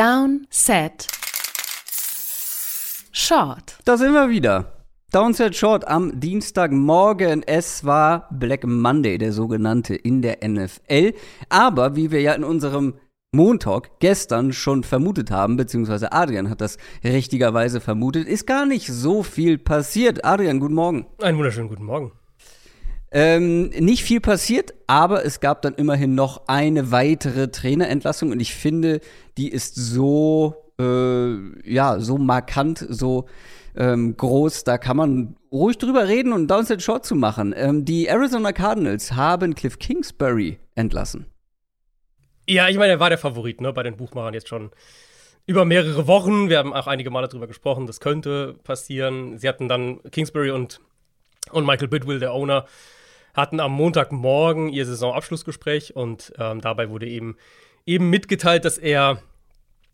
Down, Set, Short. Da sind wir wieder. Downset Short am Dienstagmorgen. Es war Black Monday, der sogenannte in der NFL. Aber wie wir ja in unserem Montag gestern schon vermutet haben, beziehungsweise Adrian hat das richtigerweise vermutet, ist gar nicht so viel passiert. Adrian, guten Morgen. Einen wunderschönen guten Morgen. Ähm, nicht viel passiert, aber es gab dann immerhin noch eine weitere Trainerentlassung und ich finde, die ist so, äh, ja, so markant, so ähm, groß, da kann man ruhig drüber reden und Downset Short zu machen. Ähm, die Arizona Cardinals haben Cliff Kingsbury entlassen. Ja, ich meine, er war der Favorit, ne, bei den Buchmachern jetzt schon über mehrere Wochen. Wir haben auch einige Male darüber gesprochen, das könnte passieren. Sie hatten dann Kingsbury und, und Michael Bidwill, der Owner, hatten am Montagmorgen ihr Saisonabschlussgespräch und ähm, dabei wurde eben, eben mitgeteilt, dass er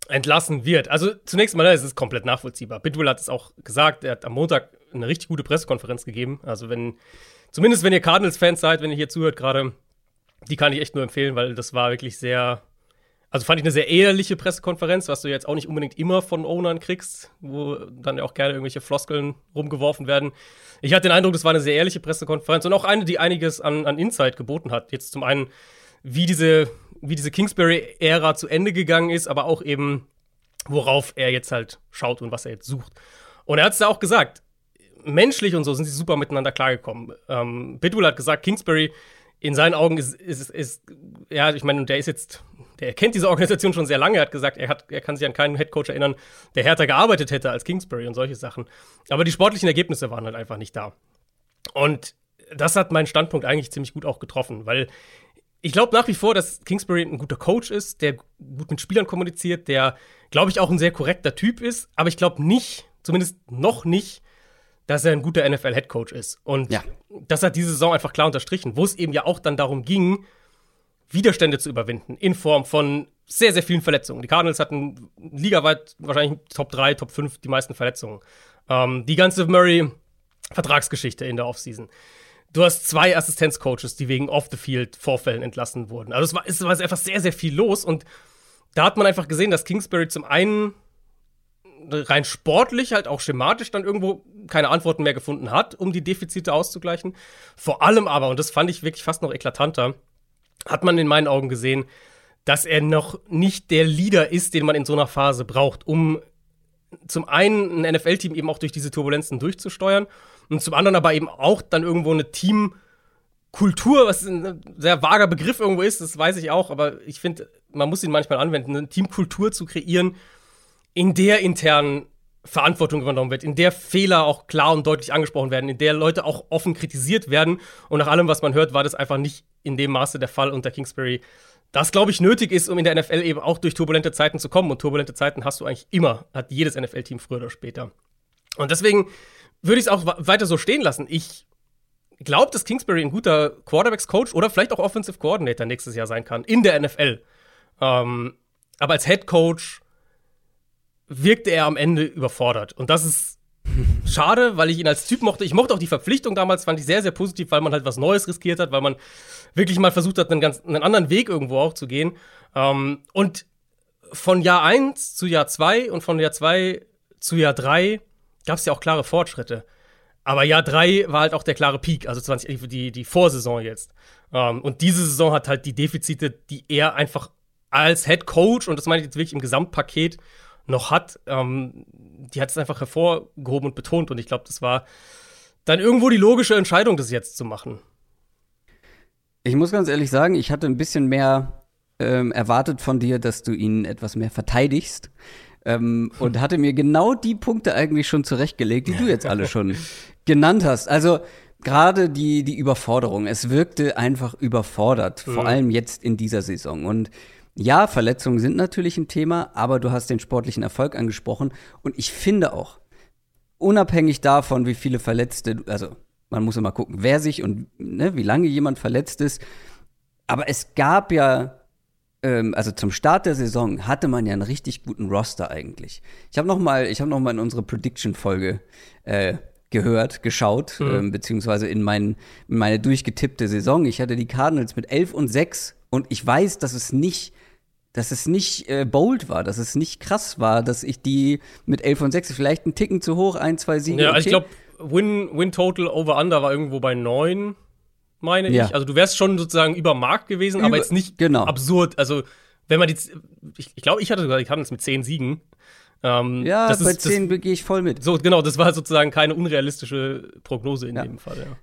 entlassen wird. Also zunächst mal, es ist komplett nachvollziehbar. Bidwill hat es auch gesagt, er hat am Montag eine richtig gute Pressekonferenz gegeben. Also wenn, zumindest wenn ihr Cardinals-Fans seid, wenn ihr hier zuhört gerade, die kann ich echt nur empfehlen, weil das war wirklich sehr, also fand ich eine sehr ehrliche Pressekonferenz, was du jetzt auch nicht unbedingt immer von Ownern kriegst, wo dann ja auch gerne irgendwelche Floskeln rumgeworfen werden. Ich hatte den Eindruck, das war eine sehr ehrliche Pressekonferenz und auch eine, die einiges an, an Insight geboten hat. Jetzt zum einen, wie diese wie diese Kingsbury-Ära zu Ende gegangen ist, aber auch eben, worauf er jetzt halt schaut und was er jetzt sucht. Und er hat es ja auch gesagt, menschlich und so sind sie super miteinander klargekommen. Ähm, Bidwell hat gesagt, Kingsbury in seinen Augen ist, ist, ist ja, ich meine, der ist jetzt, der kennt diese Organisation schon sehr lange. Er hat gesagt, er, hat, er kann sich an keinen Headcoach erinnern, der härter gearbeitet hätte als Kingsbury und solche Sachen. Aber die sportlichen Ergebnisse waren halt einfach nicht da. Und das hat meinen Standpunkt eigentlich ziemlich gut auch getroffen, weil ich glaube nach wie vor, dass Kingsbury ein guter Coach ist, der gut mit Spielern kommuniziert, der, glaube ich, auch ein sehr korrekter Typ ist. Aber ich glaube nicht, zumindest noch nicht, dass er ein guter NFL-Headcoach ist. Und ja. das hat diese Saison einfach klar unterstrichen, wo es eben ja auch dann darum ging, Widerstände zu überwinden in Form von sehr, sehr vielen Verletzungen. Die Cardinals hatten ligaweit wahrscheinlich Top 3, Top 5 die meisten Verletzungen. Ähm, die ganze Murray-Vertragsgeschichte in der Offseason du hast zwei Assistenzcoaches, die wegen Off-the-Field-Vorfällen entlassen wurden. Also es war, es war einfach sehr, sehr viel los und da hat man einfach gesehen, dass Kingsbury zum einen rein sportlich, halt auch schematisch dann irgendwo keine Antworten mehr gefunden hat, um die Defizite auszugleichen. Vor allem aber, und das fand ich wirklich fast noch eklatanter, hat man in meinen Augen gesehen, dass er noch nicht der Leader ist, den man in so einer Phase braucht, um zum einen ein NFL-Team eben auch durch diese Turbulenzen durchzusteuern und zum anderen aber eben auch dann irgendwo eine Teamkultur, was ein sehr vager Begriff irgendwo ist, das weiß ich auch, aber ich finde, man muss ihn manchmal anwenden, eine Teamkultur zu kreieren, in der intern Verantwortung übernommen wird, in der Fehler auch klar und deutlich angesprochen werden, in der Leute auch offen kritisiert werden. Und nach allem, was man hört, war das einfach nicht in dem Maße der Fall unter Kingsbury. Das, glaube ich, nötig ist, um in der NFL eben auch durch turbulente Zeiten zu kommen. Und turbulente Zeiten hast du eigentlich immer, hat jedes NFL-Team früher oder später. Und deswegen würde ich es auch weiter so stehen lassen. Ich glaube, dass Kingsbury ein guter Quarterbacks-Coach oder vielleicht auch Offensive Coordinator nächstes Jahr sein kann in der NFL. Ähm, aber als Head Coach wirkte er am Ende überfordert. Und das ist schade, weil ich ihn als Typ mochte. Ich mochte auch die Verpflichtung damals, fand ich sehr, sehr positiv, weil man halt was Neues riskiert hat, weil man wirklich mal versucht hat, einen ganz einen anderen Weg irgendwo auch zu gehen. Ähm, und von Jahr 1 zu Jahr 2 und von Jahr 2 zu Jahr 3 gab es ja auch klare Fortschritte. Aber Jahr 3 war halt auch der klare Peak, also 20, die, die Vorsaison jetzt. Ähm, und diese Saison hat halt die Defizite, die er einfach als Head Coach, und das meine ich jetzt wirklich im Gesamtpaket, noch hat, ähm, die hat es einfach hervorgehoben und betont. Und ich glaube, das war dann irgendwo die logische Entscheidung, das jetzt zu machen. Ich muss ganz ehrlich sagen, ich hatte ein bisschen mehr ähm, erwartet von dir, dass du ihn etwas mehr verteidigst. Ähm, und hatte mir genau die Punkte eigentlich schon zurechtgelegt, die du jetzt alle schon genannt hast. Also gerade die, die Überforderung. Es wirkte einfach überfordert, mhm. vor allem jetzt in dieser Saison. Und ja, Verletzungen sind natürlich ein Thema, aber du hast den sportlichen Erfolg angesprochen. Und ich finde auch, unabhängig davon, wie viele Verletzte, also man muss immer gucken, wer sich und ne, wie lange jemand verletzt ist. Aber es gab ja ähm, also zum Start der Saison hatte man ja einen richtig guten Roster eigentlich. Ich habe noch mal, ich habe noch mal in unsere Prediction-Folge äh, gehört, geschaut, mhm. ähm, beziehungsweise in, mein, in meine durchgetippte Saison. Ich hatte die Cardinals mit 11 und 6 und ich weiß, dass es nicht dass es nicht äh, bold war, dass es nicht krass war, dass ich die mit 11 und 6 vielleicht einen Ticken zu hoch, ein, zwei Siege. Ja, also ich glaube, Win, Win Total over under war irgendwo bei 9, meine ja. ich. Also du wärst schon sozusagen über Markt gewesen, über, aber jetzt nicht genau. absurd. Also wenn man die, ich, ich glaube, ich hatte sogar die Cardinals mit 10 Siegen. Ähm, ja, bei ist, 10 gehe ich voll mit. So, genau, das war sozusagen keine unrealistische Prognose in ja. dem Fall, ja.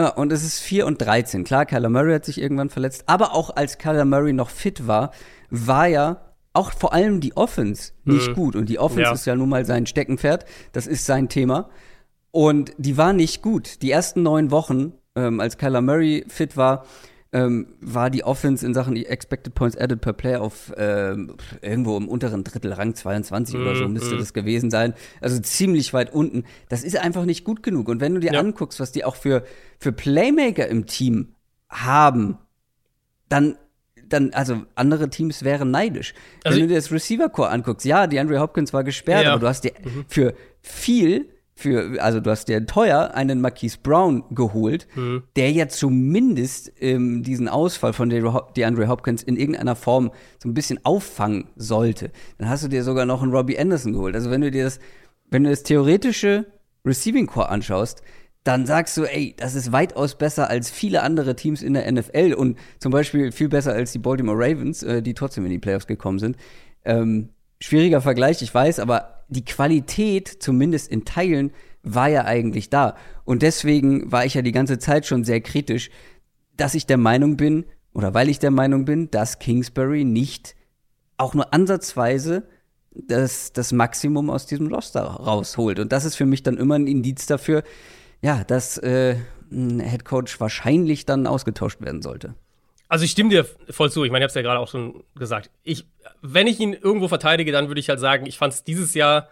Ja, und es ist 4 und 13. Klar, Kyler Murray hat sich irgendwann verletzt, aber auch als Kyler Murray noch fit war, war ja auch vor allem die Offense nicht mhm. gut. Und die Offense ja. ist ja nun mal sein Steckenpferd. Das ist sein Thema. Und die war nicht gut. Die ersten neun Wochen, ähm, als Kyler Murray fit war, ähm, war die Offense in Sachen Expected Points Added per Play auf ähm, irgendwo im unteren Drittel, Rang 22 mm, oder so mhm, müsste mm. das gewesen sein. Also ziemlich weit unten. Das ist einfach nicht gut genug. Und wenn du dir ja. anguckst, was die auch für, für Playmaker im Team haben, dann dann, also andere Teams wären neidisch. Also Wenn du dir das Receiver-Core anguckst, ja, die Andre Hopkins war gesperrt, ja. aber du hast dir mhm. für viel für, also du hast dir teuer einen Marquise Brown geholt, mhm. der ja zumindest ähm, diesen Ausfall von DeAndre Hopkins in irgendeiner Form so ein bisschen auffangen sollte. Dann hast du dir sogar noch einen Robbie Anderson geholt. Also wenn du dir das, wenn du das theoretische Receiving Core anschaust, dann sagst du, ey, das ist weitaus besser als viele andere Teams in der NFL und zum Beispiel viel besser als die Baltimore Ravens, äh, die trotzdem in die Playoffs gekommen sind. Ähm, schwieriger Vergleich, ich weiß, aber die Qualität, zumindest in Teilen, war ja eigentlich da. Und deswegen war ich ja die ganze Zeit schon sehr kritisch, dass ich der Meinung bin, oder weil ich der Meinung bin, dass Kingsbury nicht auch nur ansatzweise das, das Maximum aus diesem Roster rausholt. Und das ist für mich dann immer ein Indiz dafür, ja, dass äh, ein Headcoach wahrscheinlich dann ausgetauscht werden sollte. Also ich stimme dir voll zu. Ich meine, ich habe es ja gerade auch schon gesagt. Ich, wenn ich ihn irgendwo verteidige, dann würde ich halt sagen, ich fand es dieses Jahr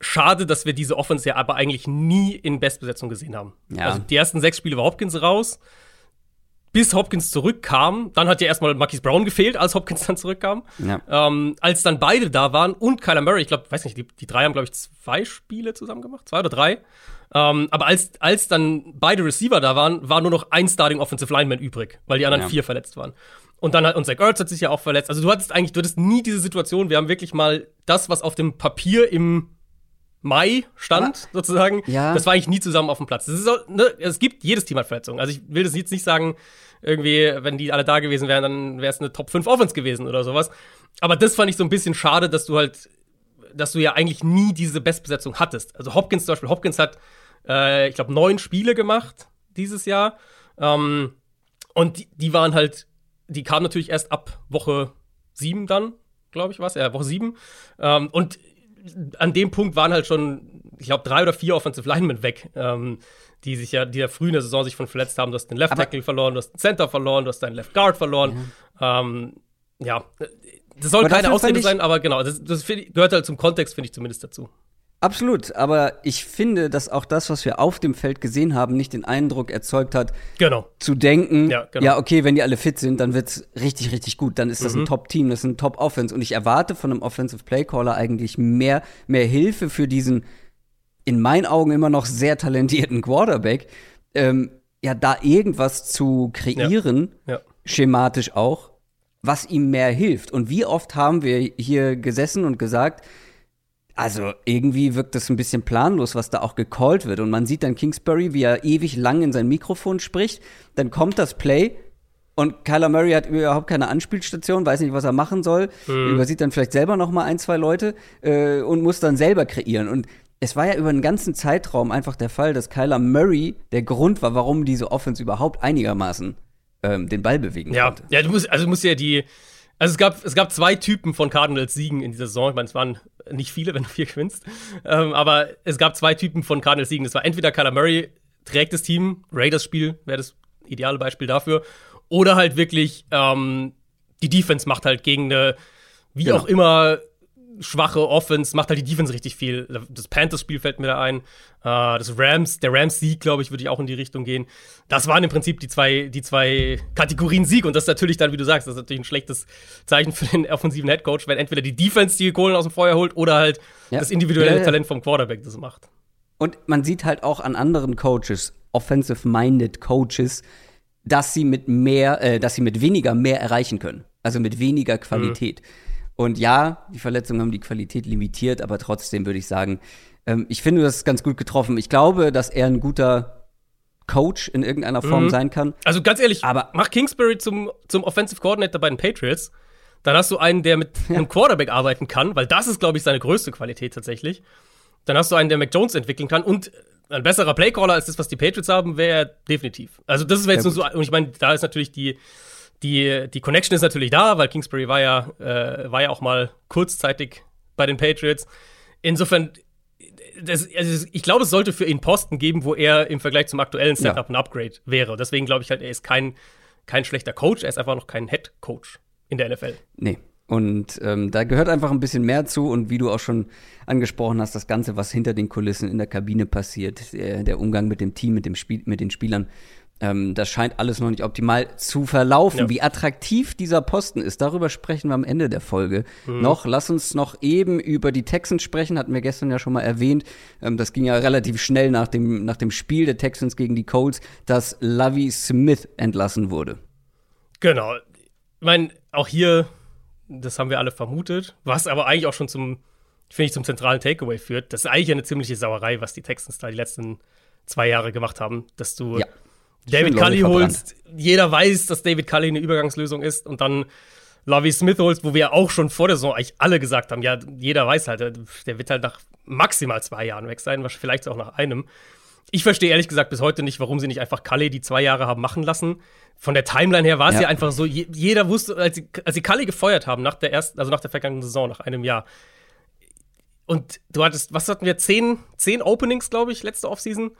schade, dass wir diese Offense ja aber eigentlich nie in Bestbesetzung gesehen haben. Ja. Also die ersten sechs Spiele war Hopkins raus. Bis Hopkins zurückkam, dann hat ja erstmal Marquise Brown gefehlt, als Hopkins dann zurückkam. Ja. Ähm, als dann beide da waren und Kyler Murray, ich glaube, weiß nicht, die, die drei haben, glaube ich, zwei Spiele zusammen gemacht, zwei oder drei. Ähm, aber als, als dann beide Receiver da waren, war nur noch ein Starting Offensive Lineman übrig, weil die anderen ja. vier verletzt waren. Und dann hat, und Zach Ertz hat sich ja auch verletzt. Also du hattest eigentlich, du hattest nie diese Situation, wir haben wirklich mal das, was auf dem Papier im Mai stand, ah, sozusagen. Ja. Das war eigentlich nie zusammen auf dem Platz. So, ne, es gibt, jedes Team hat Verletzungen. Also ich will das jetzt nicht sagen, irgendwie, wenn die alle da gewesen wären, dann wäre es eine Top 5 Offense gewesen oder sowas. Aber das fand ich so ein bisschen schade, dass du halt, dass du ja eigentlich nie diese Bestbesetzung hattest. Also Hopkins zum Beispiel, Hopkins hat äh, ich glaube, neun Spiele gemacht dieses Jahr. Ähm, und die, die, waren halt, die kamen natürlich erst ab Woche sieben dann, glaube ich, was, ja, Woche sieben. Ähm, und an dem Punkt waren halt schon, ich glaube, drei oder vier Offensive Linemen weg, ähm, die sich ja, die ja früh in der Saison sich von verletzt haben. Du hast den Left Tackle verloren, du hast den Center verloren, du hast deinen Left Guard verloren. Ja, ähm, ja. Das soll keine Ausrede sein, aber genau, das, das gehört halt zum Kontext, finde ich zumindest dazu. Absolut, aber ich finde, dass auch das, was wir auf dem Feld gesehen haben, nicht den Eindruck erzeugt hat, genau. zu denken, ja, genau. ja, okay, wenn die alle fit sind, dann wird's richtig, richtig gut. Dann ist das mhm. ein Top-Team, das ist ein Top-Offense. Und ich erwarte von einem Offensive Playcaller eigentlich mehr, mehr Hilfe für diesen, in meinen Augen immer noch sehr talentierten Quarterback, ähm, ja, da irgendwas zu kreieren, ja. Ja. schematisch auch, was ihm mehr hilft. Und wie oft haben wir hier gesessen und gesagt, also irgendwie wirkt das ein bisschen planlos, was da auch gecallt wird. Und man sieht dann Kingsbury, wie er ewig lang in sein Mikrofon spricht. Dann kommt das Play und Kyler Murray hat überhaupt keine Anspielstation, weiß nicht, was er machen soll. Mhm. Übersieht dann vielleicht selber noch mal ein, zwei Leute äh, und muss dann selber kreieren. Und es war ja über einen ganzen Zeitraum einfach der Fall, dass Kyler Murray der Grund war, warum diese Offense überhaupt einigermaßen ähm, den Ball bewegen ja. konnte. Ja, du musst, also du musst ja die also es gab, es gab zwei Typen von Cardinals Siegen in dieser Saison. Ich meine, es waren nicht viele, wenn du vier gewinnst. Ähm, aber es gab zwei Typen von Cardinals Siegen. Das war entweder Kyler Murray trägt das Team, Raiders-Spiel wäre das ideale Beispiel dafür. Oder halt wirklich ähm, die Defense macht halt gegen eine, wie genau. auch immer, schwache Offense, macht halt die Defense richtig viel. Das Panthers-Spiel fällt mir da ein. Uh, das Rams, der Rams-Sieg, glaube ich, würde ich auch in die Richtung gehen. Das waren im Prinzip die zwei, die zwei Kategorien Sieg. Und das ist natürlich dann, wie du sagst, das ist natürlich ein schlechtes Zeichen für den offensiven Headcoach, wenn entweder die Defense die Kohlen aus dem Feuer holt oder halt ja. das individuelle ja. Talent vom Quarterback das macht. Und man sieht halt auch an anderen Coaches, offensive-minded Coaches, dass sie mit mehr, äh, dass sie mit weniger mehr erreichen können. Also mit weniger Qualität. Mhm. Und ja, die Verletzungen haben die Qualität limitiert, aber trotzdem würde ich sagen, ähm, ich finde das ganz gut getroffen. Ich glaube, dass er ein guter Coach in irgendeiner Form mhm. sein kann. Also ganz ehrlich, aber mach Kingsbury zum, zum Offensive Coordinator bei den Patriots. Dann hast du einen, der mit ja. einem Quarterback arbeiten kann, weil das ist, glaube ich, seine größte Qualität tatsächlich. Dann hast du einen, der Mac Jones entwickeln kann und ein besserer Playcaller als das, was die Patriots haben, wäre er definitiv. Also das ist jetzt nur so, und ich meine, da ist natürlich die, die, die Connection ist natürlich da, weil Kingsbury war ja, äh, war ja auch mal kurzzeitig bei den Patriots. Insofern, das, also ich glaube, es sollte für ihn Posten geben, wo er im Vergleich zum aktuellen Setup ja. ein Upgrade wäre. Deswegen glaube ich halt, er ist kein, kein schlechter Coach, er ist einfach noch kein Head Coach in der NFL. Nee, und ähm, da gehört einfach ein bisschen mehr zu. Und wie du auch schon angesprochen hast, das Ganze, was hinter den Kulissen in der Kabine passiert, der, der Umgang mit dem Team, mit, dem Spiel, mit den Spielern, ähm, das scheint alles noch nicht optimal zu verlaufen. Ja. Wie attraktiv dieser Posten ist, darüber sprechen wir am Ende der Folge mhm. noch. Lass uns noch eben über die Texans sprechen, hatten wir gestern ja schon mal erwähnt. Ähm, das ging ja relativ schnell nach dem, nach dem Spiel der Texans gegen die Colts, dass Lovey Smith entlassen wurde. Genau. Ich meine, auch hier das haben wir alle vermutet. Was aber eigentlich auch schon zum, finde ich, zum zentralen Takeaway führt. Das ist eigentlich eine ziemliche Sauerei, was die Texans da die letzten zwei Jahre gemacht haben. Dass du ja. David Cully holst, jeder weiß, dass David Cully eine Übergangslösung ist und dann Lovie Smith holst, wo wir auch schon vor der Saison eigentlich alle gesagt haben, ja, jeder weiß halt, der wird halt nach maximal zwei Jahren weg sein, vielleicht auch nach einem. Ich verstehe ehrlich gesagt bis heute nicht, warum sie nicht einfach Cully die zwei Jahre haben machen lassen. Von der Timeline her war es ja. ja. einfach so, jeder wusste, als sie, als sie Cully gefeuert haben nach der ersten, also nach der vergangenen Saison, nach einem Jahr. Und du hattest, was hatten wir, zehn, zehn Openings, glaube ich, letzte Offseason.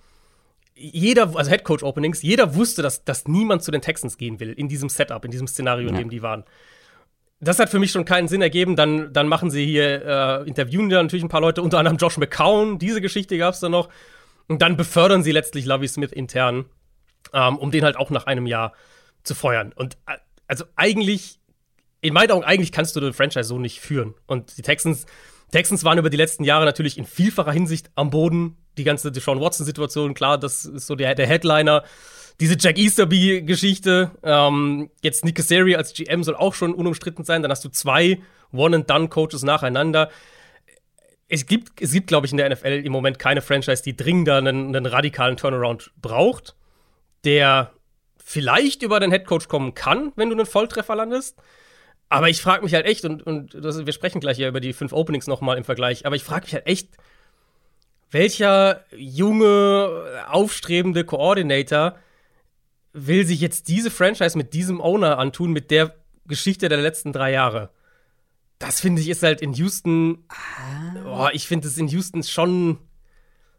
Jeder, also Headcoach-Openings, jeder wusste, dass, dass niemand zu den Texans gehen will in diesem Setup, in diesem Szenario, in dem die waren das hat für mich schon keinen Sinn ergeben. Dann, dann machen sie hier, äh, interviewen ja natürlich ein paar Leute, unter anderem Josh McCown. Diese Geschichte gab es dann noch. Und dann befördern sie letztlich Lovie Smith intern, ähm, um den halt auch nach einem Jahr zu feuern. Und äh, also eigentlich, in meinen Augen, eigentlich kannst du den Franchise so nicht führen. Und die Texans, Texans waren über die letzten Jahre natürlich in vielfacher Hinsicht am Boden. Die ganze Deshaun Watson-Situation, klar, das ist so der, der Headliner. Diese Jack Easterby-Geschichte, ähm, jetzt Nick Cassari als GM soll auch schon unumstritten sein. Dann hast du zwei One-and-Done-Coaches nacheinander es gibt, es gibt, glaube ich, in der NFL im Moment keine Franchise, die dringender einen, einen radikalen Turnaround braucht, der vielleicht über den Headcoach kommen kann, wenn du einen Volltreffer landest. Aber ich frage mich halt echt, und, und das, wir sprechen gleich ja über die fünf Openings nochmal im Vergleich, aber ich frage mich halt echt, welcher junge, aufstrebende Koordinator will sich jetzt diese Franchise mit diesem Owner antun, mit der Geschichte der letzten drei Jahre? das finde ich ist halt in Houston. Ah. Oh, ich finde es in Houston schon,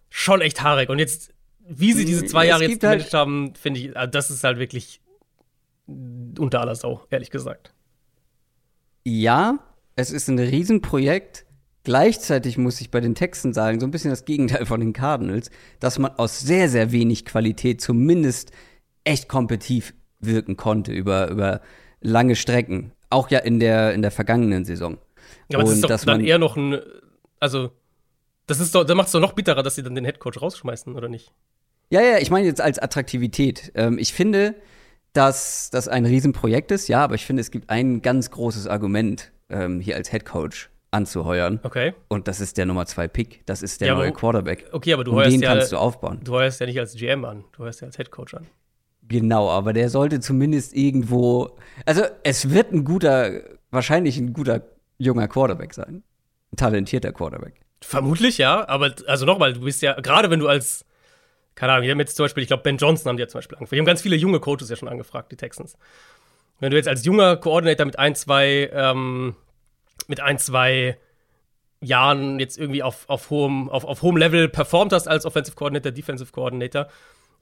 schon echt haarig. Und jetzt, wie sie diese zwei Jahre jetzt gemanagt halt haben, finde ich, ah, das ist halt wirklich unter aller Sau, ehrlich gesagt. Ja, es ist ein Riesenprojekt. Gleichzeitig muss ich bei den Texten sagen, so ein bisschen das Gegenteil von den Cardinals, dass man aus sehr, sehr wenig Qualität zumindest echt kompetitiv wirken konnte über, über lange Strecken. Auch ja in der, in der vergangenen Saison. Ja, aber das ist doch dann eher noch ein, also, das ist doch, da macht es doch noch bitterer, dass sie dann den Headcoach rausschmeißen, oder nicht? Ja, ja, ich meine jetzt als Attraktivität. Ähm, ich finde, dass das ein Riesenprojekt ist, ja, aber ich finde, es gibt ein ganz großes Argument, ähm, hier als Headcoach anzuheuern. Okay. Und das ist der Nummer zwei Pick. Das ist der ja, neue Quarterback. Okay, aber du um heuerst den ja, kannst du aufbauen. Du heuerst ja nicht als GM an, du heuerst ja als Headcoach an. Genau, aber der sollte zumindest irgendwo. Also, es wird ein guter, wahrscheinlich ein guter junger Quarterback sein. Ein talentierter Quarterback. Vermutlich, ja. Aber, also nochmal, du bist ja, gerade wenn du als, keine Ahnung, wir haben jetzt zum Beispiel, ich glaube, Ben Johnson haben die ja zum Beispiel angefragt. Wir haben ganz viele junge Coaches ja schon angefragt, die Texans. Wenn du jetzt als junger Koordinator mit ein, zwei, ähm, mit ein, zwei Jahren jetzt irgendwie auf, auf, hohem, auf, auf hohem Level performt hast als Offensive Coordinator, Defensive Coordinator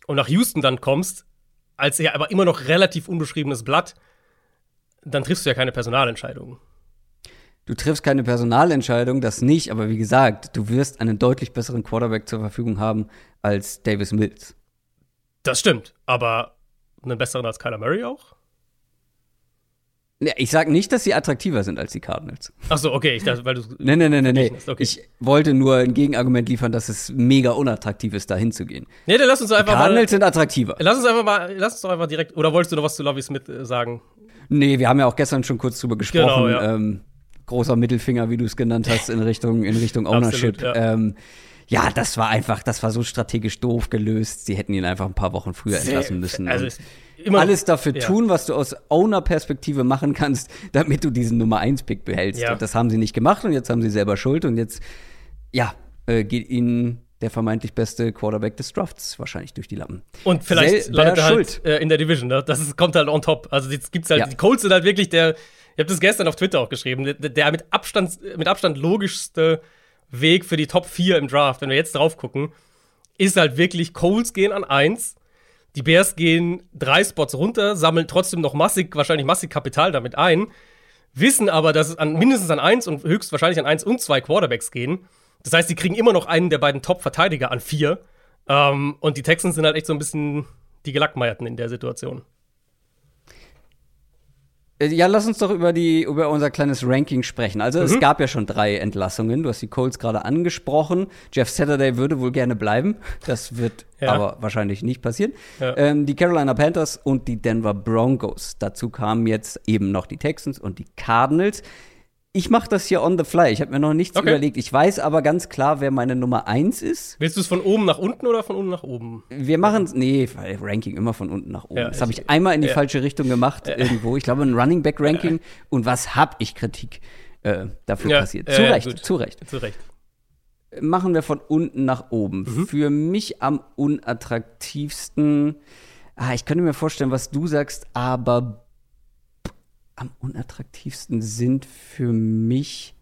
und nach Houston dann kommst, als ja aber immer noch relativ unbeschriebenes Blatt, dann triffst du ja keine Personalentscheidungen. Du triffst keine Personalentscheidung, das nicht, aber wie gesagt, du wirst einen deutlich besseren Quarterback zur Verfügung haben als Davis Mills. Das stimmt, aber einen besseren als Kyler Murray auch? Ich sage nicht, dass sie attraktiver sind als die Cardinals. Ach so, okay, ich dachte, weil du Nee, nee, nee, nee, nee. Okay. Ich wollte nur ein Gegenargument liefern, dass es mega unattraktiv ist, da hinzugehen. Nee, dann lass uns einfach die Cardinals mal, sind attraktiver. Lass uns einfach mal, lass uns doch einfach direkt, oder wolltest du noch was zu Lovie Smith äh, sagen? Nee, wir haben ja auch gestern schon kurz drüber gesprochen. Genau, ja. ähm, großer Mittelfinger, wie du es genannt hast, in Richtung, in Richtung Ownership. Absolut, ja. Ähm, ja, das war einfach, das war so strategisch doof gelöst. Sie hätten ihn einfach ein paar Wochen früher entlassen müssen. Also alles dafür ja. tun, was du aus Owner-Perspektive machen kannst, damit du diesen Nummer 1-Pick behältst. Ja. Und das haben sie nicht gemacht und jetzt haben sie selber Schuld und jetzt, ja, äh, geht ihnen der vermeintlich beste Quarterback des Drafts wahrscheinlich durch die Lappen. Und vielleicht Sel landet er halt äh, in der Division, ne? Das ist, kommt halt on top. Also jetzt gibt's halt, ja. die Colts sind halt wirklich der, ich habe das gestern auf Twitter auch geschrieben, der, der, mit, Abstand, mit Abstand logischste Weg für die Top 4 im Draft, wenn wir jetzt drauf gucken, ist halt wirklich, Colts gehen an 1, die Bears gehen drei Spots runter, sammeln trotzdem noch massig, wahrscheinlich massig Kapital damit ein, wissen aber, dass es an, mindestens an 1 und höchstwahrscheinlich an 1 und 2 Quarterbacks gehen. Das heißt, sie kriegen immer noch einen der beiden Top-Verteidiger an 4. Ähm, und die Texans sind halt echt so ein bisschen die Gelackmeierten in der Situation. Äh, ja, lass uns doch über, die, über unser kleines Ranking sprechen. Also, mhm. es gab ja schon drei Entlassungen. Du hast die Colts gerade angesprochen. Jeff Saturday würde wohl gerne bleiben. Das wird ja. aber wahrscheinlich nicht passieren. Ja. Ähm, die Carolina Panthers und die Denver Broncos. Dazu kamen jetzt eben noch die Texans und die Cardinals. Ich mache das hier on the fly. Ich habe mir noch nichts okay. überlegt. Ich weiß aber ganz klar, wer meine Nummer 1 ist. Willst du es von oben nach unten oder von unten nach oben? Wir machen es, nee, Ranking immer von unten nach oben. Ja, das habe ich einmal in die ja. falsche Richtung gemacht ja. irgendwo. Ich glaube, ein Running Back Ranking. Und was habe ich Kritik äh, dafür kassiert? zu Recht, zu Recht. Zu Recht. Machen wir von unten nach oben. Mhm. Für mich am unattraktivsten. Ah, ich könnte mir vorstellen, was du sagst, aber am unattraktivsten sind für mich.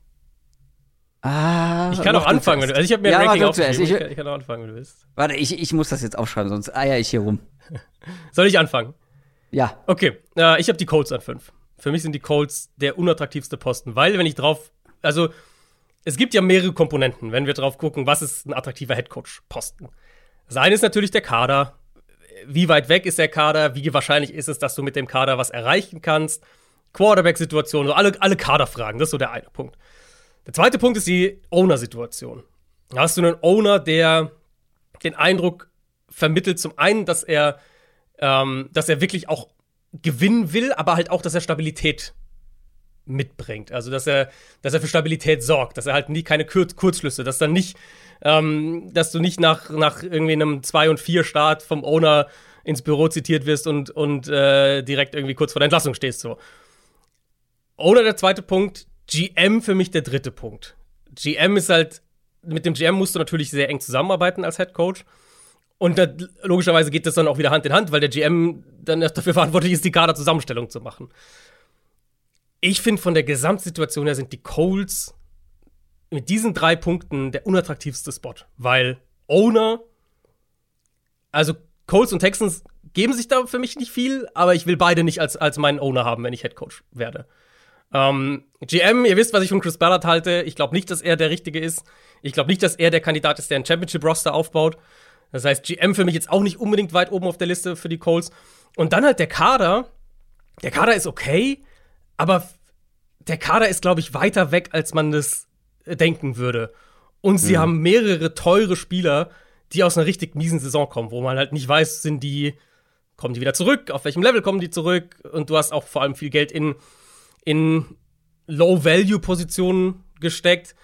Ah, ich kann auch anfangen. Also ich habe mir ja, ein Ranking aufgeschrieben. Ich, ich, kann auch anfangen, wenn du willst. Warte, ich, ich muss das jetzt aufschreiben, sonst eier ich hier rum. Soll ich anfangen? Ja. Okay, äh, ich habe die Colts an 5. Für mich sind die Colts der unattraktivste Posten, weil wenn ich drauf, also es gibt ja mehrere Komponenten, wenn wir drauf gucken, was ist ein attraktiver Headcoach-Posten. Das eine ist natürlich der Kader. Wie weit weg ist der Kader? Wie wahrscheinlich ist es, dass du mit dem Kader was erreichen kannst? Quarterback-Situation, so alle, alle Kaderfragen. Das ist so der eine Punkt. Der zweite Punkt ist die Owner-Situation. Da hast du einen Owner, der den Eindruck vermittelt, zum einen, dass er, ähm, dass er wirklich auch gewinnen will, aber halt auch, dass er Stabilität mitbringt. Also, dass er, dass er für Stabilität sorgt, dass er halt nie keine Kur Kurzschlüsse, dass dann nicht, ähm, dass du nicht nach, nach irgendwie einem 2 und 4 Start vom Owner ins Büro zitiert wirst und, und äh, direkt irgendwie kurz vor der Entlassung stehst. So. Oder der zweite Punkt, GM für mich der dritte Punkt. GM ist halt, mit dem GM musst du natürlich sehr eng zusammenarbeiten als Head Coach. Und da, logischerweise geht das dann auch wieder Hand in Hand, weil der GM dann dafür verantwortlich ist, die Kaderzusammenstellung zu machen. Ich finde, von der Gesamtsituation her sind die Coles mit diesen drei Punkten der unattraktivste Spot, weil Owner, also Coles und Texans geben sich da für mich nicht viel, aber ich will beide nicht als, als meinen Owner haben, wenn ich Head Coach werde. Ähm, GM, ihr wisst, was ich von Chris Ballard halte. Ich glaube nicht, dass er der Richtige ist. Ich glaube nicht, dass er der Kandidat ist, der ein Championship-Roster aufbaut. Das heißt, GM für mich jetzt auch nicht unbedingt weit oben auf der Liste für die Colts. Und dann halt der Kader. Der Kader ist okay, aber der Kader ist, glaube ich, weiter weg, als man das denken würde. Und sie mhm. haben mehrere teure Spieler, die aus einer richtig miesen Saison kommen, wo man halt nicht weiß, sind die, kommen die wieder zurück, auf welchem Level kommen die zurück. Und du hast auch vor allem viel Geld in in Low-Value-Positionen gesteckt.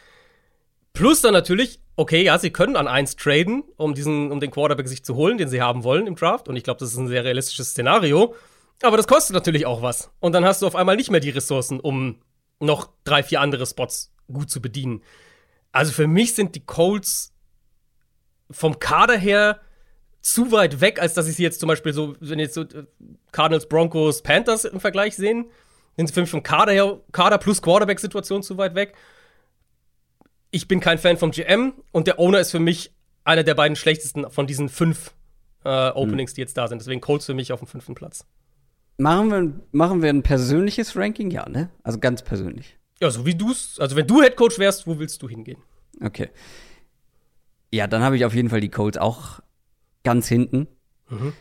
Plus dann natürlich, okay, ja, sie können an eins traden, um diesen, um den Quarterback sich zu holen, den sie haben wollen im Draft. Und ich glaube, das ist ein sehr realistisches Szenario. Aber das kostet natürlich auch was. Und dann hast du auf einmal nicht mehr die Ressourcen, um noch drei, vier andere Spots gut zu bedienen. Also für mich sind die Colts vom Kader her zu weit weg, als dass ich sie jetzt zum Beispiel so, wenn jetzt so äh, Cardinals, Broncos, Panthers im Vergleich sehen sind sie für mich vom Kader her, Kader plus Quarterback-Situation zu weit weg. Ich bin kein Fan vom GM und der Owner ist für mich einer der beiden schlechtesten von diesen fünf äh, Openings, hm. die jetzt da sind. Deswegen Colts für mich auf dem fünften Platz. Machen wir, machen wir ein persönliches Ranking? Ja, ne? Also ganz persönlich. Ja, so wie du es. Also, wenn du Headcoach wärst, wo willst du hingehen? Okay. Ja, dann habe ich auf jeden Fall die Colts auch ganz hinten. Mhm.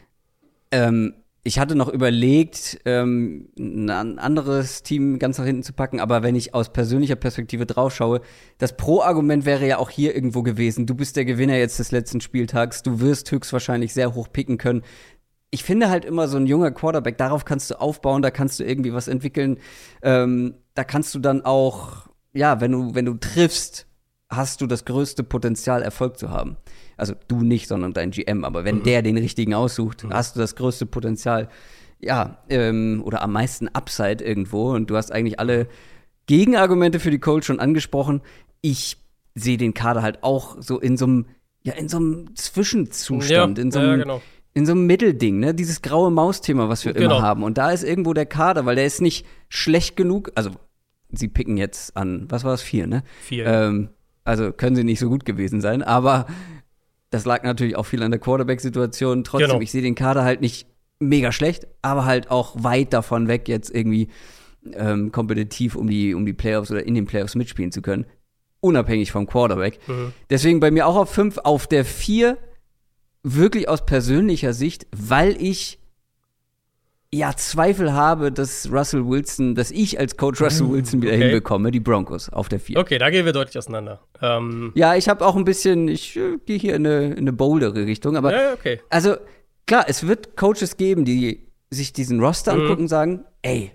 Ähm, ich hatte noch überlegt, ähm, ein anderes Team ganz nach hinten zu packen, aber wenn ich aus persönlicher Perspektive draufschaue, das Pro-Argument wäre ja auch hier irgendwo gewesen. Du bist der Gewinner jetzt des letzten Spieltags, du wirst höchstwahrscheinlich sehr hoch picken können. ich finde halt immer so ein junger Quarterback, darauf kannst du aufbauen, da kannst du irgendwie was entwickeln. Ähm, da kannst du dann auch, ja, wenn du, wenn du triffst, hast du das größte Potenzial, Erfolg zu haben. Also du nicht, sondern dein GM. Aber wenn mhm. der den richtigen aussucht, mhm. hast du das größte Potenzial, ja, ähm, oder am meisten Upside irgendwo. Und du hast eigentlich alle Gegenargumente für die Colts schon angesprochen. Ich sehe den Kader halt auch so in so einem, ja, in so einem Zwischenzustand, ja, in so einem, ja, genau. in so einem Mittelding, ne? Dieses graue Maus-Thema, was wir Genau. immer haben. Und da ist irgendwo der Kader, weil der ist nicht schlecht genug. Also, sie picken jetzt an, was war es, vier, ne? Vier. Ähm, also können sie nicht so gut gewesen sein, aber das lag natürlich auch viel an der Quarterback-Situation. Trotzdem, Genau. ich sehe den Kader halt nicht mega schlecht, aber halt auch weit davon weg, jetzt irgendwie ähm, kompetitiv um die, um die Playoffs oder in den Playoffs mitspielen zu können. Unabhängig vom Quarterback. Mhm. Deswegen bei mir auch auf fünf, auf der vier wirklich aus persönlicher Sicht, weil ich ja Zweifel habe, dass Russell Wilson, dass ich als Coach Russell Wilson wieder okay. hinbekomme, die Broncos auf der vier. Okay, da gehen wir deutlich auseinander. Ähm, Ja, ich habe auch ein bisschen, ich äh, gehe hier in eine, in eine boldere Richtung, aber ja, okay. also klar, es wird Coaches geben, die sich diesen Roster Mhm. angucken und sagen, ey,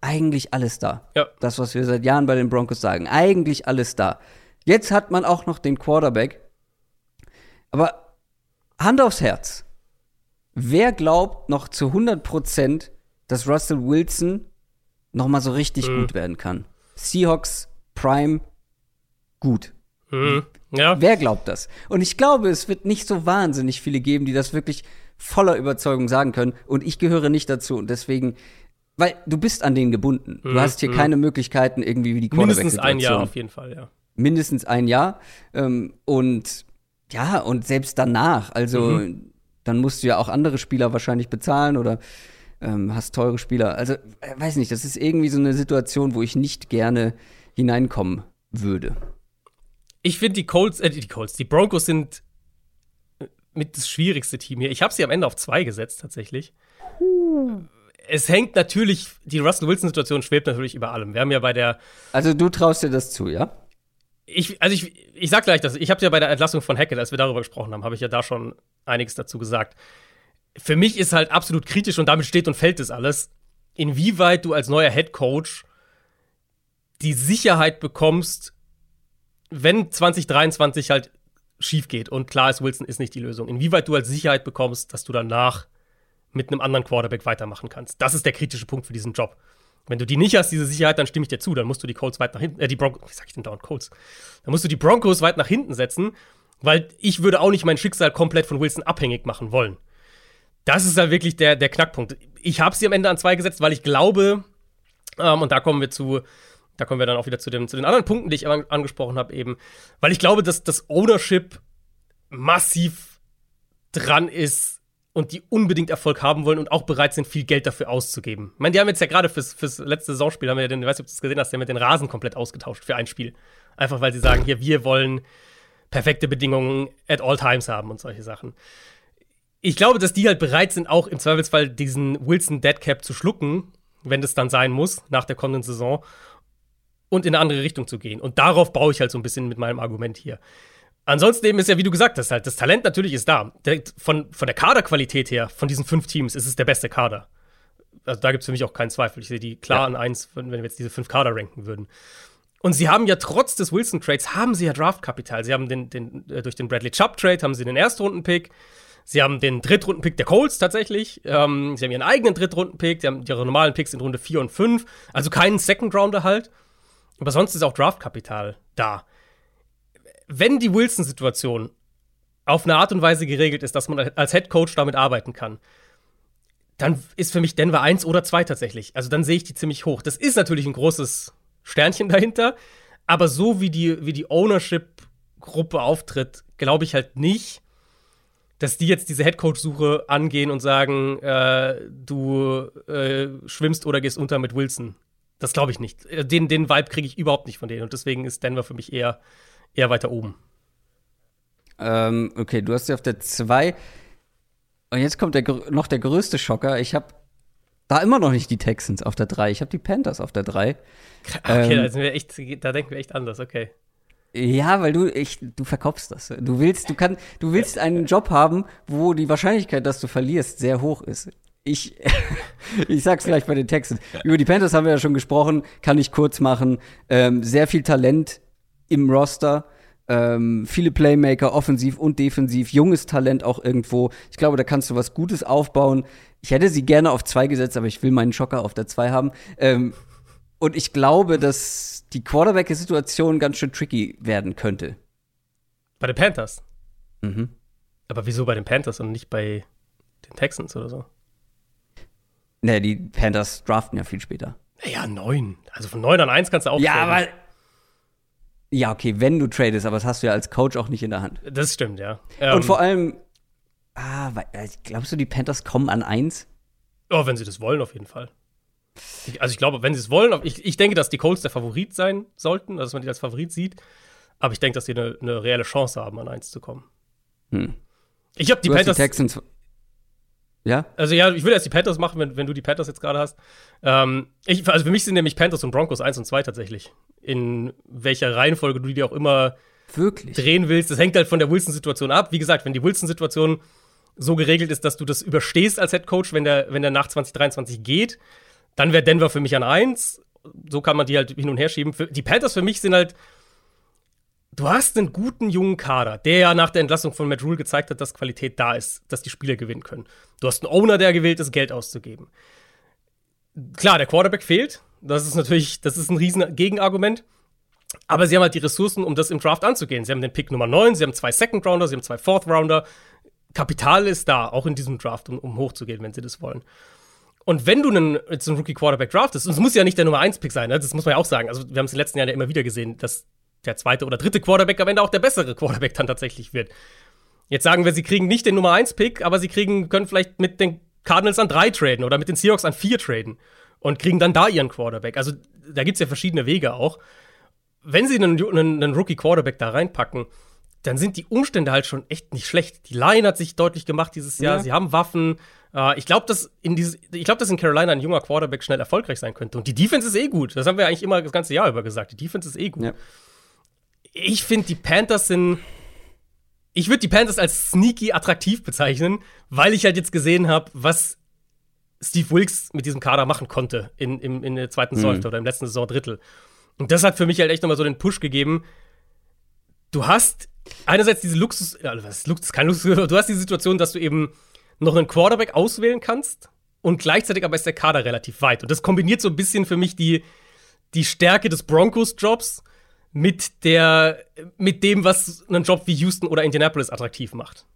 eigentlich alles da. Ja. Das, was wir seit Jahren bei den Broncos sagen, eigentlich alles da. Jetzt hat man auch noch den Quarterback. Aber Hand aufs Herz. Wer glaubt noch zu 100 Prozent, dass Russell Wilson noch mal so richtig Mhm. gut werden kann? Seahawks Prime gut. Mhm. Ja. Wer glaubt das? Und ich glaube, es wird nicht so wahnsinnig viele geben, die das wirklich voller Überzeugung sagen können. Und ich gehöre nicht dazu. Und deswegen, weil du bist an denen gebunden. Du Mhm, hast hier mhm. keine Möglichkeiten, irgendwie wie die Mindestens ein. Jahr auf jeden Fall, ja. Mindestens ein Jahr. Ähm, und ja, und selbst danach, also Mhm. Dann musst du ja auch andere Spieler wahrscheinlich bezahlen oder ähm, hast teure Spieler. Also, äh, weiß nicht, das ist irgendwie so eine Situation, wo ich nicht gerne hineinkommen würde. Ich finde die Colts, äh, die Colts, die Broncos sind äh, mit das schwierigste Team hier. Ich habe sie am Ende auf zwei gesetzt, tatsächlich. Es hängt natürlich, die Russell Wilson-Situation schwebt natürlich über allem. Wir haben ja bei der, Also, du traust dir das zu, ja? ich, also ich, ich sag gleich das, ich habe ja bei der Entlassung von Hackett, als wir darüber gesprochen haben, habe ich ja da schon einiges dazu gesagt. Für mich ist halt absolut kritisch und damit steht und fällt es alles, inwieweit du als neuer Head Coach die Sicherheit bekommst, wenn 2023 halt schief geht und klar ist, Wilson ist nicht die Lösung, inwieweit du als Sicherheit bekommst, dass du danach mit einem anderen Quarterback weitermachen kannst. Das ist der kritische Punkt für diesen Job. Wenn du die nicht hast, diese Sicherheit, dann stimme ich dir zu. Dann musst du die Colts weit nach hinten, äh, die Broncos, wie sag ich denn dauernd Colts? Dann musst du die Broncos weit nach hinten setzen, weil ich würde auch nicht mein Schicksal komplett von Wilson abhängig machen wollen. Das ist da wirklich der, der Knackpunkt. Ich habe sie am Ende an zwei gesetzt, weil ich glaube, ähm, und da kommen wir zu, da kommen wir dann auch wieder zu, dem, zu den anderen Punkten, die ich an, angesprochen habe, eben, weil ich glaube, dass das Ownership massiv dran ist und die unbedingt Erfolg haben wollen und auch bereit sind, viel Geld dafür auszugeben. Ich meine, die haben jetzt ja gerade fürs, fürs letzte Saisonspiel, haben wir ja den, ich weiß nicht, ob du das gesehen hast, die haben ja den Rasen komplett ausgetauscht für ein Spiel. Einfach weil sie sagen, hier, wir wollen perfekte Bedingungen at all times haben und solche Sachen. Ich glaube, dass die halt bereit sind, auch im Zweifelsfall diesen Wilson Deadcap zu schlucken, wenn das dann sein muss, nach der kommenden Saison, und in eine andere Richtung zu gehen. Und darauf baue ich halt so ein bisschen mit meinem Argument hier. Ansonsten eben ist ja, wie du gesagt hast, halt, das Talent natürlich ist da. Der, von, von der Kaderqualität her, von diesen fünf Teams, ist es der beste Kader. Also da gibt es für mich auch keinen Zweifel. Ich sehe die klar Ja. an eins, wenn wir jetzt diese fünf Kader ranken würden. Und sie haben ja trotz des Wilson-Trades, haben sie ja Draftkapital. Sie haben den, den, äh, durch den Bradley Chubb-Trade haben sie den Erstrunden-Pick. Sie haben den Drittrunden-Pick der Colts tatsächlich. Ähm, sie haben ihren eigenen Drittrunden-Pick. Sie haben ihre normalen Picks in Runde 4 und 5. Also keinen Second-Rounder halt. Aber sonst ist auch Draftkapital da. Wenn die Wilson-Situation auf eine Art und Weise geregelt ist, dass man als Head Coach damit arbeiten kann, dann ist für mich Denver 1 oder 2 tatsächlich. Also dann sehe ich die ziemlich hoch. Das ist natürlich ein großes Sternchen dahinter, aber so wie die, wie die Ownership-Gruppe auftritt, glaube ich halt nicht, dass die jetzt diese Headcoach-Suche angehen und sagen, äh, du äh, schwimmst oder gehst unter mit Wilson. Das glaube ich nicht. Äh, Den, den Vibe kriege ich überhaupt nicht von denen und deswegen ist Denver für mich eher, eher weiter oben. Ähm, okay, du hast sie auf der 2. Und jetzt kommt der, noch der größte Schocker. Ich habe da immer noch nicht die Texans auf der 3. Ich habe die Panthers auf der 3. Okay, Ähm, da, sind wir echt, da denken wir echt anders, okay. Ja, weil du, ich, du verkaufst das. Du willst, du kannst, du willst einen Job haben, wo die Wahrscheinlichkeit, dass du verlierst, sehr hoch ist. Ich, ich sag's vielleicht bei den Texten. Über die Panthers haben wir ja schon gesprochen, kann ich kurz machen. Ähm, sehr viel Talent im Roster. Ähm, viele Playmaker, offensiv und defensiv, junges Talent auch irgendwo. Ich glaube, da kannst du was Gutes aufbauen. Ich hätte sie gerne auf zwei gesetzt, aber ich will meinen Schocker auf der zwei haben. Ähm, und ich glaube, dass die Quarterback-Situation ganz schön tricky werden könnte. Bei den Panthers? Mhm. Aber wieso bei den Panthers und nicht bei den Texans oder so? Ne, die Panthers draften ja viel später. Ja, neun. Also von neun an eins kannst du auch. Ja, aber. Ja, okay, wenn du tradest, aber das hast du ja als Coach auch nicht in der Hand. Das stimmt, ja. Und Ähm, vor allem, ah, äh, glaubst du, die Panthers kommen an eins? Oh, wenn sie das wollen, auf jeden Fall. Ich, also ich glaube, wenn sie es wollen, ich, ich denke, dass die Colts der Favorit sein sollten, also dass man die als Favorit sieht. Aber ich denke, dass sie eine, eine reelle Chance haben, an eins zu kommen. Hm. Ich habe die du hast Panthers. die Texans. Ja? Also ja, ich will erst die Panthers machen, wenn, wenn du die Panthers jetzt gerade hast. Ähm, ich, also für mich sind nämlich Panthers und Broncos 1 und 2 tatsächlich. In welcher Reihenfolge du die auch immer Wirklich? drehen willst. Das hängt halt von der Wilson-Situation ab. Wie gesagt, wenn die Wilson-Situation so geregelt ist, dass du das überstehst als Head Coach, wenn der, wenn der nach 2023 geht, dann wäre Denver für mich an 1. So kann man die halt hin und her schieben. Für, die Panthers für mich sind halt. Du hast einen guten jungen Kader, der ja nach der Entlassung von Matt Rule gezeigt hat, dass Qualität da ist, dass die Spieler gewinnen können. Du hast einen Owner, der gewillt ist, Geld auszugeben. Klar, der Quarterback fehlt. Das ist natürlich, das ist ein riesen Gegenargument. Aber sie haben halt die Ressourcen, um das im Draft anzugehen. Sie haben den Pick Nummer 9, sie haben zwei Second Rounder, sie haben zwei Fourth Rounder. Kapital ist da, auch in diesem Draft, um, um hochzugehen, wenn sie das wollen. Und wenn du einen, jetzt einen Rookie Quarterback draftest, und es muss ja nicht der Nummer 1 Pick sein, ne? das muss man ja auch sagen. Also, wir haben es in den letzten Jahren ja immer wieder gesehen, dass der zweite oder dritte Quarterback am Ende auch der bessere Quarterback dann tatsächlich wird. Jetzt sagen wir, sie kriegen nicht den Nummer 1 Pick, aber sie kriegen, können vielleicht mit den Cardinals an drei traden oder mit den Seahawks an vier traden und kriegen dann da ihren Quarterback. Also, da gibt es ja verschiedene Wege auch. Wenn sie einen, einen, einen Rookie Quarterback da reinpacken, dann sind die Umstände halt schon echt nicht schlecht. Die Line hat sich deutlich gemacht dieses Jahr. Ja. Sie haben Waffen. Äh, ich glaube, dass in dieses, ich glaube, dass in Carolina ein junger Quarterback schnell erfolgreich sein könnte. Und die Defense ist eh gut. Das haben wir eigentlich immer das ganze Jahr über gesagt. Die Defense ist eh gut. Ja. Ich finde, die Panthers sind. Ich würde die Panthers als sneaky attraktiv bezeichnen, weil ich halt jetzt gesehen habe, was Steve Wilkes mit diesem Kader machen konnte in, im, in der zweiten Saisonhälfte oder im letzten Saisondrittel. Und das hat für mich halt echt nochmal so den Push gegeben. Du hast einerseits diese Luxus, ja, was ist Luxus, kein Luxus, du hast die Situation, dass du eben noch einen Quarterback auswählen kannst und gleichzeitig aber ist der Kader relativ weit. Und das kombiniert so ein bisschen für mich die, die Stärke des Broncos-Jobs mit der, mit dem, was einen Job wie Houston oder Indianapolis attraktiv macht.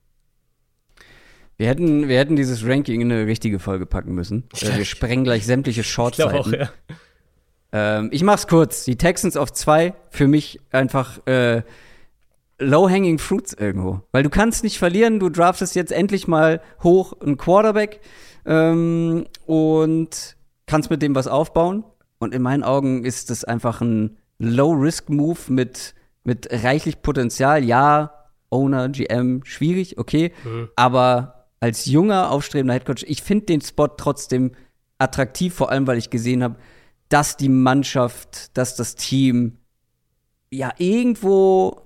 Wir hätten, wir hätten dieses Ranking in eine richtige Folge packen müssen. Äh, wir sprengen gleich sämtliche Ich Shortzeiten. auch, ja. Ähm, ich mach's kurz. Die Texans auf zwei, für mich einfach äh, low-hanging fruits irgendwo. Weil du kannst nicht verlieren, du draftest jetzt endlich mal hoch einen Quarterback ähm, und kannst mit dem was aufbauen. Und in meinen Augen ist das einfach ein Low-Risk-Move mit, mit reichlich Potenzial. Ja, Owner, GM, schwierig, okay. Aber als junger, aufstrebender Headcoach, ich finde den Spot trotzdem attraktiv, vor allem, weil ich gesehen habe, dass die Mannschaft, dass das Team ja irgendwo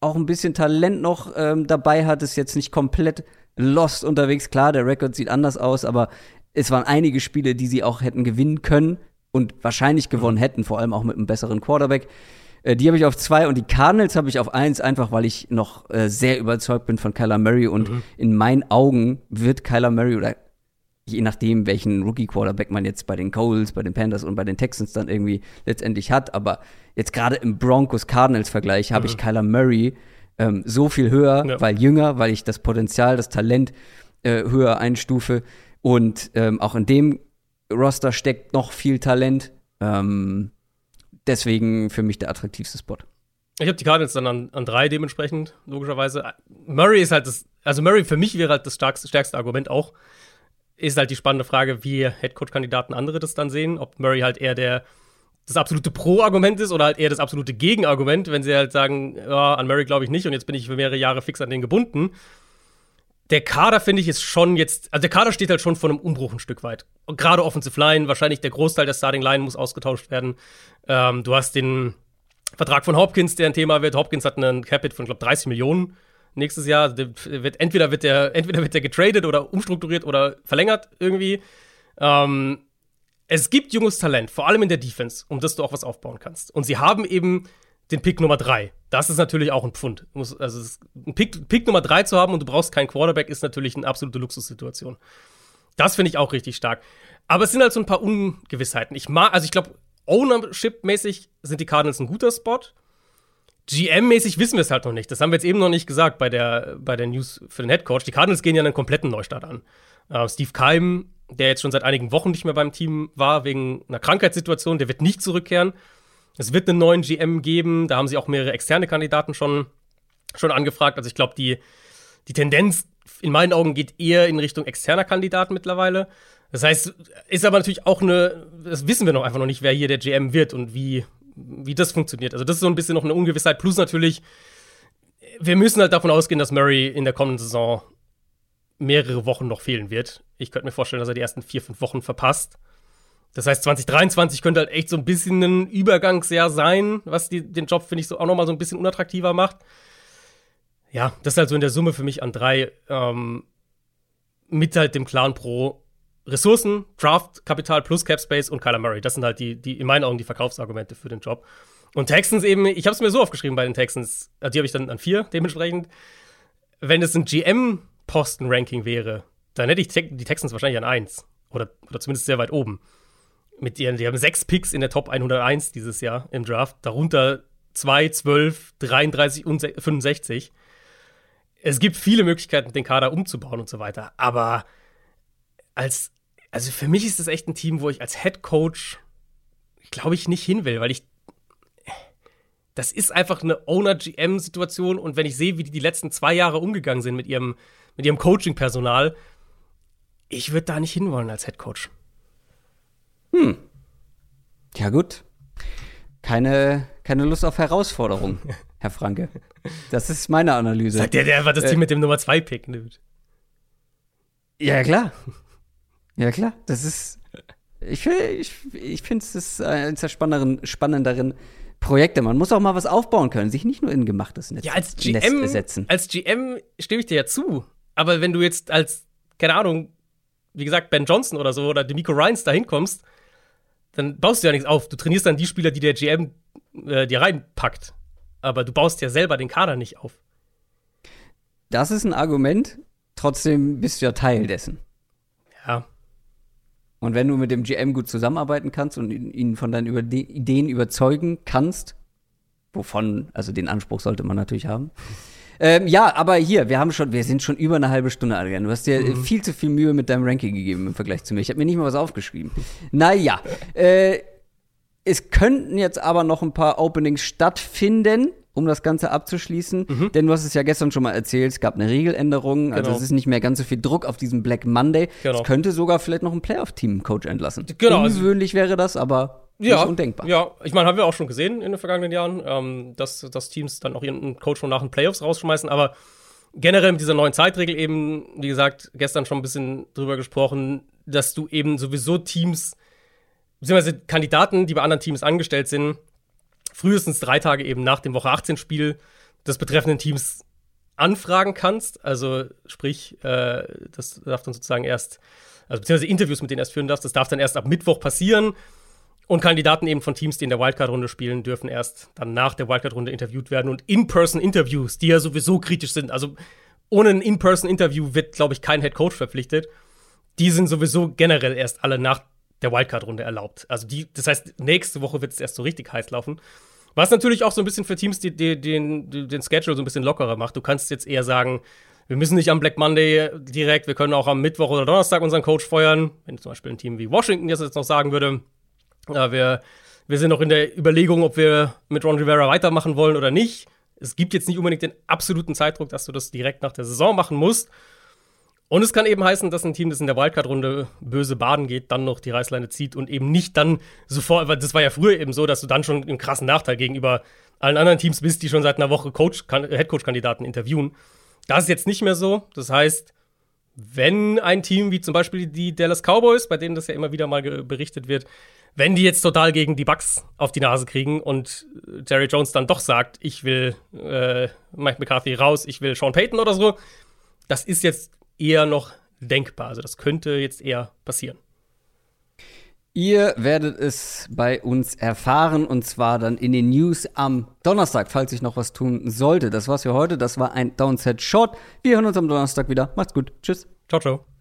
auch ein bisschen Talent noch ähm, dabei hat, ist jetzt nicht komplett lost unterwegs. Klar, der Rekord sieht anders aus, aber es waren einige Spiele, die sie auch hätten gewinnen können und wahrscheinlich gewonnen hätten, vor allem auch mit einem besseren Quarterback. Äh, die habe ich auf zwei und die Cardinals habe ich auf eins, einfach weil ich noch äh, sehr überzeugt bin von Kyler Murray und in meinen Augen wird Kyler Murray oder je nachdem, welchen Rookie-Quarterback man jetzt bei den Coles, bei den Panthers und bei den Texans dann irgendwie letztendlich hat. Aber jetzt gerade im Broncos-Cardinals-Vergleich habe ich Kyler Murray ähm, so viel höher, Ja. weil jünger, weil ich das Potenzial, das Talent äh, höher einstufe. Und ähm, auch in dem Roster steckt noch viel Talent. Ähm, deswegen für mich der attraktivste Spot. Ich habe die Cardinals dann an, an drei dementsprechend, logischerweise. Murray ist halt das, also Murray für mich wäre halt das stärkste, stärkste Argument auch. Ist halt die spannende Frage, wie Headcoach-Kandidaten andere das dann sehen. Ob Murray halt eher der, das absolute Pro-Argument ist oder halt eher das absolute Gegenargument, wenn sie halt sagen, ja, an Murray glaube ich nicht und jetzt bin ich für mehrere Jahre fix an den gebunden. Der Kader, finde ich, ist schon jetzt, also der Kader steht halt schon vor einem Umbruch ein Stück weit. Gerade Offensive Line, wahrscheinlich der Großteil der Starting Line muss ausgetauscht werden. Ähm, du hast den, Vertrag von Hopkins, der ein Thema wird. Hopkins hat einen Capit von, glaube 30 Millionen nächstes Jahr. Der wird, entweder, wird der, entweder wird der getradet oder umstrukturiert oder verlängert irgendwie. Ähm, es gibt junges Talent, vor allem in der Defense, um das du auch was aufbauen kannst. Und sie haben eben den Pick Nummer 3. Das ist natürlich auch ein Pfund. Also ein Pick, Pick Nummer 3 zu haben und du brauchst keinen Quarterback, ist natürlich eine absolute Luxussituation. Das finde ich auch richtig stark. Aber es sind halt so ein paar Ungewissheiten. Ich mag, also ich glaube, Ownership-mäßig sind die Cardinals ein guter Spot. GM-mäßig wissen wir es halt noch nicht. Das haben wir jetzt eben noch nicht gesagt bei der, bei der News für den Head Coach. Die Cardinals gehen ja einen kompletten Neustart an. Uh, Steve Keim, der jetzt schon seit einigen Wochen nicht mehr beim Team war, wegen einer Krankheitssituation, der wird nicht zurückkehren. Es wird einen neuen GM geben. Da haben sie auch mehrere externe Kandidaten schon, schon angefragt. Also ich glaube, die, die Tendenz in meinen Augen geht eher in Richtung externer Kandidaten mittlerweile. Das heißt, ist aber natürlich auch eine, das wissen wir noch einfach noch nicht, wer hier der GM wird und wie, wie das funktioniert. Also das ist so ein bisschen noch eine Ungewissheit. Plus natürlich, wir müssen halt davon ausgehen, dass Murray in der kommenden Saison mehrere Wochen noch fehlen wird. Ich könnte mir vorstellen, dass er die ersten vier, fünf Wochen verpasst. Das heißt, 2023 könnte halt echt so ein bisschen ein Übergangsjahr sein, was die, den Job, finde ich, so auch noch mal so ein bisschen unattraktiver macht. Ja, das ist halt so in der Summe für mich an drei ähm, mit halt dem Clan Pro Ressourcen, Draft, Kapital plus Cap Space und Kyler Murray. Das sind halt die, die in meinen Augen die Verkaufsargumente für den Job. Und Texans eben, ich habe es mir so aufgeschrieben bei den Texans, äh, die habe ich dann an vier dementsprechend. Wenn es ein GM-Posten-Ranking wäre, dann hätte ich die Texans wahrscheinlich an eins. Oder, oder zumindest sehr weit oben. Mit ihren, die haben sechs Picks in der Top 101 dieses Jahr im Draft, darunter 2, 12, 33 und 65. Es gibt viele Möglichkeiten, den Kader umzubauen und so weiter. Aber als also für mich ist das echt ein Team, wo ich als Head Coach, glaube ich, nicht hin will, weil ich. Das ist einfach eine Owner-GM-Situation und wenn ich sehe, wie die die letzten zwei Jahre umgegangen sind mit ihrem, mit ihrem Coaching-Personal, ich würde da nicht hinwollen als Head Coach. Hm. Ja, gut. Keine, keine Lust auf Herausforderung, Herr Franke. Das ist meine Analyse. Sagt der, der einfach das äh, Team mit dem Nummer 2 Pick nimmt. Ja, klar. Ja, klar. Das ist. Ich, ich, ich finde es eines der spannenderen, spannenderen Projekte. Man muss auch mal was aufbauen können, sich nicht nur in gemachtes Netz, ja, als GM, Nest setzen. Als GM stimme ich dir ja zu. Aber wenn du jetzt als, keine Ahnung, wie gesagt, Ben Johnson oder so oder Demico Ryans da hinkommst, dann baust du ja nichts auf. Du trainierst dann die Spieler, die der GM äh, dir reinpackt. Aber du baust ja selber den Kader nicht auf. Das ist ein Argument. Trotzdem bist du ja Teil dessen. Ja. Und wenn du mit dem GM gut zusammenarbeiten kannst und ihn von deinen Ideen überzeugen kannst, wovon, also den Anspruch sollte man natürlich haben. Ähm, ja, aber hier, wir haben schon, wir sind schon über eine halbe Stunde, Adrian. Du hast dir mhm. viel zu viel Mühe mit deinem Ranking gegeben im Vergleich zu mir. Ich habe mir nicht mal was aufgeschrieben. naja, äh, es könnten jetzt aber noch ein paar Openings stattfinden um das Ganze abzuschließen. Mhm. Denn du hast es ja gestern schon mal erzählt, es gab eine Regeländerung. Also genau. es ist nicht mehr ganz so viel Druck auf diesem Black Monday. Genau. Es könnte sogar vielleicht noch ein Playoff-Team-Coach entlassen. Genau. Also Ungewöhnlich wäre das, aber ja, nicht undenkbar. Ja, ich meine, haben wir auch schon gesehen in den vergangenen Jahren, ähm, dass, dass Teams dann auch ihren Coach schon nach den Playoffs rausschmeißen. Aber generell mit dieser neuen Zeitregel eben, wie gesagt, gestern schon ein bisschen drüber gesprochen, dass du eben sowieso Teams, beziehungsweise Kandidaten, die bei anderen Teams angestellt sind, frühestens drei Tage eben nach dem Woche 18 Spiel des betreffenden Teams anfragen kannst. Also sprich, äh, das darf dann sozusagen erst, also beziehungsweise Interviews mit denen erst führen darfst, das darf dann erst ab Mittwoch passieren. Und Kandidaten eben von Teams, die in der Wildcard-Runde spielen, dürfen erst dann nach der Wildcard-Runde interviewt werden. Und In-Person-Interviews, die ja sowieso kritisch sind, also ohne ein In-Person-Interview wird, glaube ich, kein Head Coach verpflichtet. Die sind sowieso generell erst alle nach der Wildcard-Runde erlaubt. Also die, das heißt, nächste Woche wird es erst so richtig heiß laufen. Was natürlich auch so ein bisschen für Teams die, die, den, den Schedule so ein bisschen lockerer macht. Du kannst jetzt eher sagen, wir müssen nicht am Black Monday direkt, wir können auch am Mittwoch oder Donnerstag unseren Coach feuern. Wenn zum Beispiel ein Team wie Washington das jetzt noch sagen würde, ja, wir, wir sind noch in der Überlegung, ob wir mit Ron Rivera weitermachen wollen oder nicht. Es gibt jetzt nicht unbedingt den absoluten Zeitdruck, dass du das direkt nach der Saison machen musst. Und es kann eben heißen, dass ein Team, das in der Wildcard-Runde böse baden geht, dann noch die Reißleine zieht und eben nicht dann sofort, weil das war ja früher eben so, dass du dann schon einen krassen Nachteil gegenüber allen anderen Teams bist, die schon seit einer Woche Coach, Headcoach-Kandidaten interviewen. Das ist jetzt nicht mehr so. Das heißt, wenn ein Team wie zum Beispiel die Dallas Cowboys, bei denen das ja immer wieder mal berichtet wird, wenn die jetzt total gegen die Bucks auf die Nase kriegen und Jerry Jones dann doch sagt, ich will äh, Mike McCarthy raus, ich will Sean Payton oder so, das ist jetzt eher noch denkbar. Also das könnte jetzt eher passieren. Ihr werdet es bei uns erfahren und zwar dann in den News am Donnerstag, falls ich noch was tun sollte. Das war's für heute. Das war ein Downset Short. Wir hören uns am Donnerstag wieder. Macht's gut. Tschüss. Ciao, ciao.